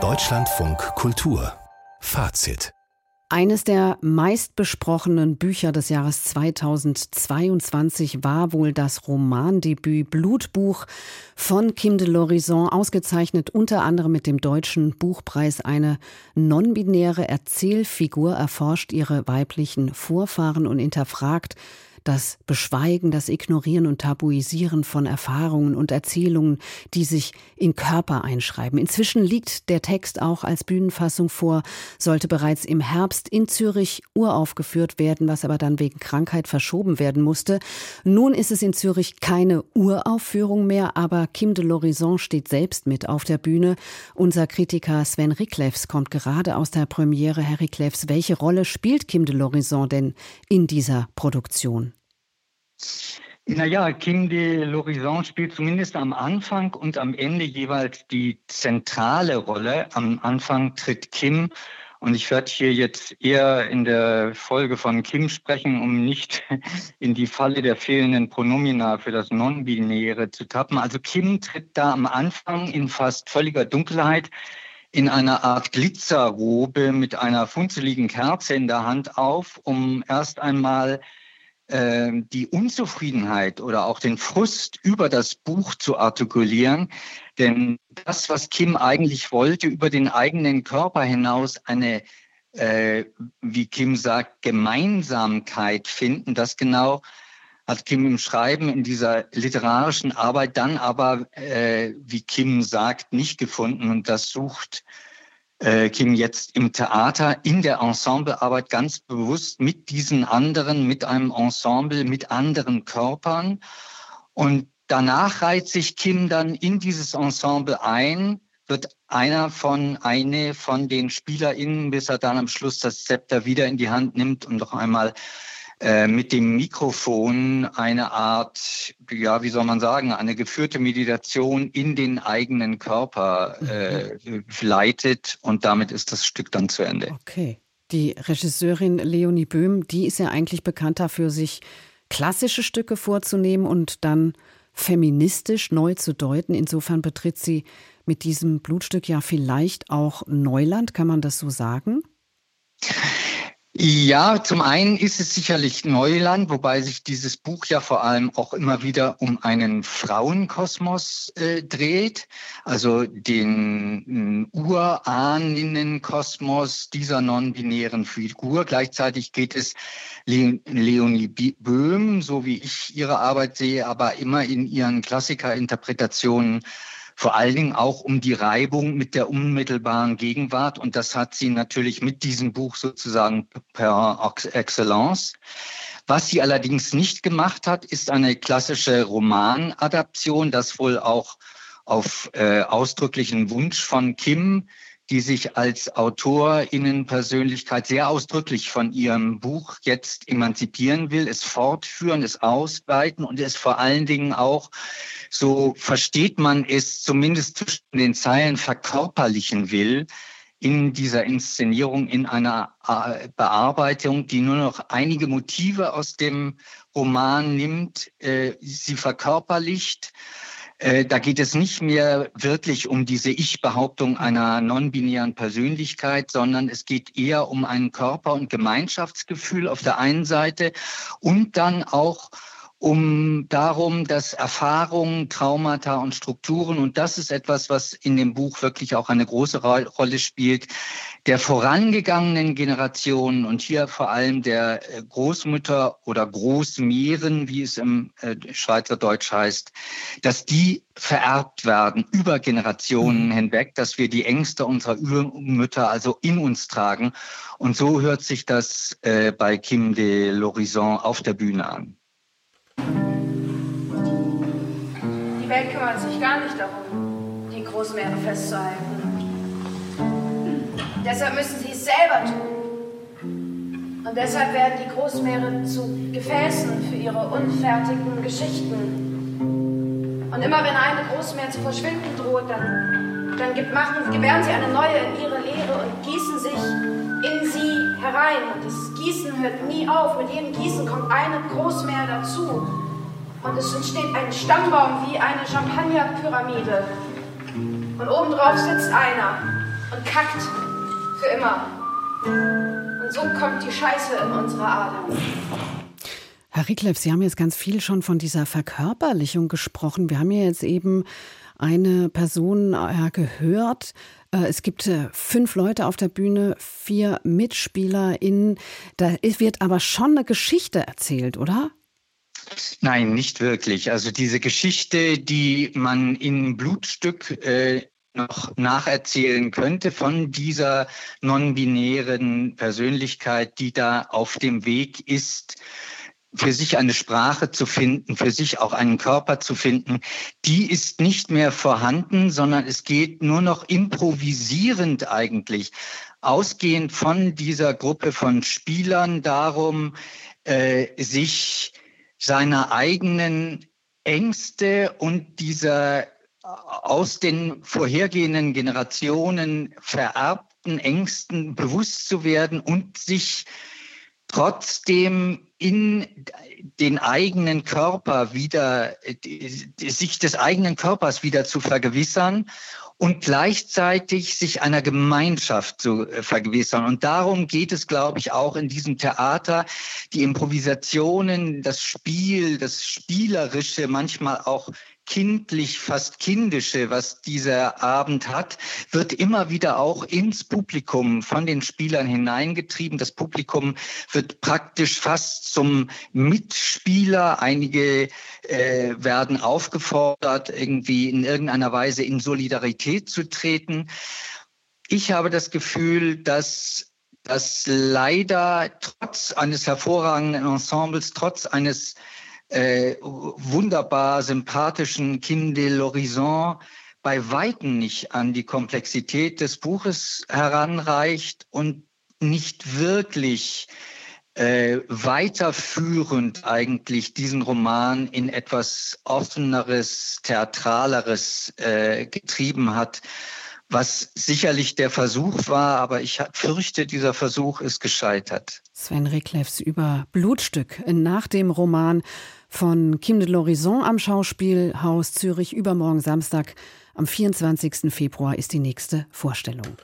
Deutschlandfunk Kultur Fazit eines der meistbesprochenen Bücher des Jahres 2022 war wohl das Romandebüt Blutbuch von Kim de l'Horizon, ausgezeichnet unter anderem mit dem Deutschen Buchpreis. Eine non-binäre Erzählfigur erforscht ihre weiblichen Vorfahren und hinterfragt, das Beschweigen, das Ignorieren und Tabuisieren von Erfahrungen und Erzählungen, die sich in Körper einschreiben. Inzwischen liegt der Text auch als Bühnenfassung vor, sollte bereits im Herbst in Zürich uraufgeführt werden, was aber dann wegen Krankheit verschoben werden musste. Nun ist es in Zürich keine Uraufführung mehr, aber Kim de l'Horizon steht selbst mit auf der Bühne. Unser Kritiker Sven Ricklefs kommt gerade aus der Premiere. Herr Ricklefs, welche Rolle spielt Kim de l'Horizon denn in dieser Produktion? Naja, Kim de l'Horizon spielt zumindest am Anfang und am Ende jeweils die zentrale Rolle. Am Anfang tritt Kim und ich werde hier jetzt eher in der Folge von Kim sprechen, um nicht in die Falle der fehlenden Pronomina für das Non-Binäre zu tappen. Also Kim tritt da am Anfang in fast völliger Dunkelheit in einer Art Glitzerrobe mit einer funzeligen Kerze in der Hand auf, um erst einmal die Unzufriedenheit oder auch den Frust über das Buch zu artikulieren. Denn das, was Kim eigentlich wollte, über den eigenen Körper hinaus eine, äh, wie Kim sagt, Gemeinsamkeit finden, das genau hat Kim im Schreiben in dieser literarischen Arbeit dann aber, äh, wie Kim sagt, nicht gefunden. Und das sucht äh, Kim jetzt im Theater in der Ensemblearbeit ganz bewusst mit diesen anderen, mit einem Ensemble, mit anderen Körpern. Und danach reiht sich Kim dann in dieses Ensemble ein, wird einer von, eine von den SpielerInnen, bis er dann am Schluss das Zepter wieder in die Hand nimmt und noch einmal äh, mit dem Mikrofon eine Art, ja, wie soll man sagen, eine geführte Meditation in den eigenen Körper äh, leitet und damit ist das Stück dann zu Ende. Okay. Die Regisseurin Leonie Böhm, die ist ja eigentlich bekannt dafür, sich klassische Stücke vorzunehmen und dann feministisch neu zu deuten. Insofern betritt sie mit diesem Blutstück ja vielleicht auch Neuland, kann man das so sagen? Ja, zum einen ist es sicherlich Neuland, wobei sich dieses Buch ja vor allem auch immer wieder um einen Frauenkosmos äh, dreht, also den äh, Uranninnenkosmos dieser non-binären Figur. Gleichzeitig geht es Le Leonie Böhm, so wie ich ihre Arbeit sehe, aber immer in ihren Klassikerinterpretationen vor allen Dingen auch um die Reibung mit der unmittelbaren Gegenwart. Und das hat sie natürlich mit diesem Buch sozusagen per excellence. Was sie allerdings nicht gemacht hat, ist eine klassische Romanadaption, das wohl auch auf äh, ausdrücklichen Wunsch von Kim die sich als Autorinnenpersönlichkeit sehr ausdrücklich von ihrem Buch jetzt emanzipieren will, es fortführen, es ausweiten und es vor allen Dingen auch, so versteht man es zumindest zwischen den Zeilen, verkörperlichen will in dieser Inszenierung, in einer äh, Bearbeitung, die nur noch einige Motive aus dem Roman nimmt, äh, sie verkörperlicht äh, da geht es nicht mehr wirklich um diese Ich-Behauptung einer non-binären Persönlichkeit, sondern es geht eher um ein Körper- und Gemeinschaftsgefühl auf der einen Seite und dann auch um darum, dass Erfahrungen, Traumata und Strukturen, und das ist etwas, was in dem Buch wirklich auch eine große Rolle spielt, der vorangegangenen Generationen und hier vor allem der äh, Großmütter oder Großmehren, wie es im äh, Schweizerdeutsch heißt, dass die vererbt werden über Generationen mhm. hinweg, dass wir die Ängste unserer Mütter also in uns tragen. Und so hört sich das äh, bei Kim de l'Horizon auf der Bühne an. Welt kümmert sich gar nicht darum, die Großmeere festzuhalten. Deshalb müssen sie es selber tun. Und deshalb werden die Großmeere zu Gefäßen für ihre unfertigen Geschichten. Und immer wenn eine Großmeer zu verschwinden droht, dann, dann gibt, machen, gewähren sie eine neue in ihre Leere und gießen sich in sie herein. Und das Gießen hört nie auf. Mit jedem Gießen kommt eine Großmeer dazu. Und es entsteht ein Stammbaum wie eine Champagnerpyramide. Und obendrauf sitzt einer und kackt für immer. Und so kommt die Scheiße in unsere Adern. Herr Rickleff, Sie haben jetzt ganz viel schon von dieser Verkörperlichung gesprochen. Wir haben ja jetzt eben eine Person äh, gehört. Äh, es gibt äh, fünf Leute auf der Bühne, vier MitspielerInnen. Da wird aber schon eine Geschichte erzählt, oder? Nein, nicht wirklich. Also diese Geschichte, die man in Blutstück äh, noch nacherzählen könnte von dieser non-binären Persönlichkeit, die da auf dem Weg ist, für sich eine Sprache zu finden, für sich auch einen Körper zu finden, die ist nicht mehr vorhanden, sondern es geht nur noch improvisierend eigentlich, ausgehend von dieser Gruppe von Spielern darum, äh, sich seiner eigenen Ängste und dieser aus den vorhergehenden Generationen vererbten Ängsten bewusst zu werden und sich trotzdem in den eigenen Körper wieder, sich des eigenen Körpers wieder zu vergewissern und gleichzeitig sich einer Gemeinschaft zu äh, vergewissern. Und darum geht es, glaube ich, auch in diesem Theater, die Improvisationen, das Spiel, das Spielerische, manchmal auch kindlich, fast kindische, was dieser Abend hat, wird immer wieder auch ins Publikum von den Spielern hineingetrieben. Das Publikum wird praktisch fast zum Mitspieler. Einige äh, werden aufgefordert, irgendwie in irgendeiner Weise in Solidarität zu treten. Ich habe das Gefühl, dass dass leider trotz eines hervorragenden Ensembles, trotz eines äh, wunderbar sympathischen Kim de l'Horizon bei Weitem nicht an die Komplexität des Buches heranreicht und nicht wirklich äh, weiterführend eigentlich diesen Roman in etwas offeneres, theatraleres äh, getrieben hat, was sicherlich der Versuch war, aber ich fürchte, dieser Versuch ist gescheitert. Sven Reklefs über Blutstück nach dem Roman von Kim de l'Horizon am Schauspielhaus Zürich übermorgen Samstag. Am 24. Februar ist die nächste Vorstellung.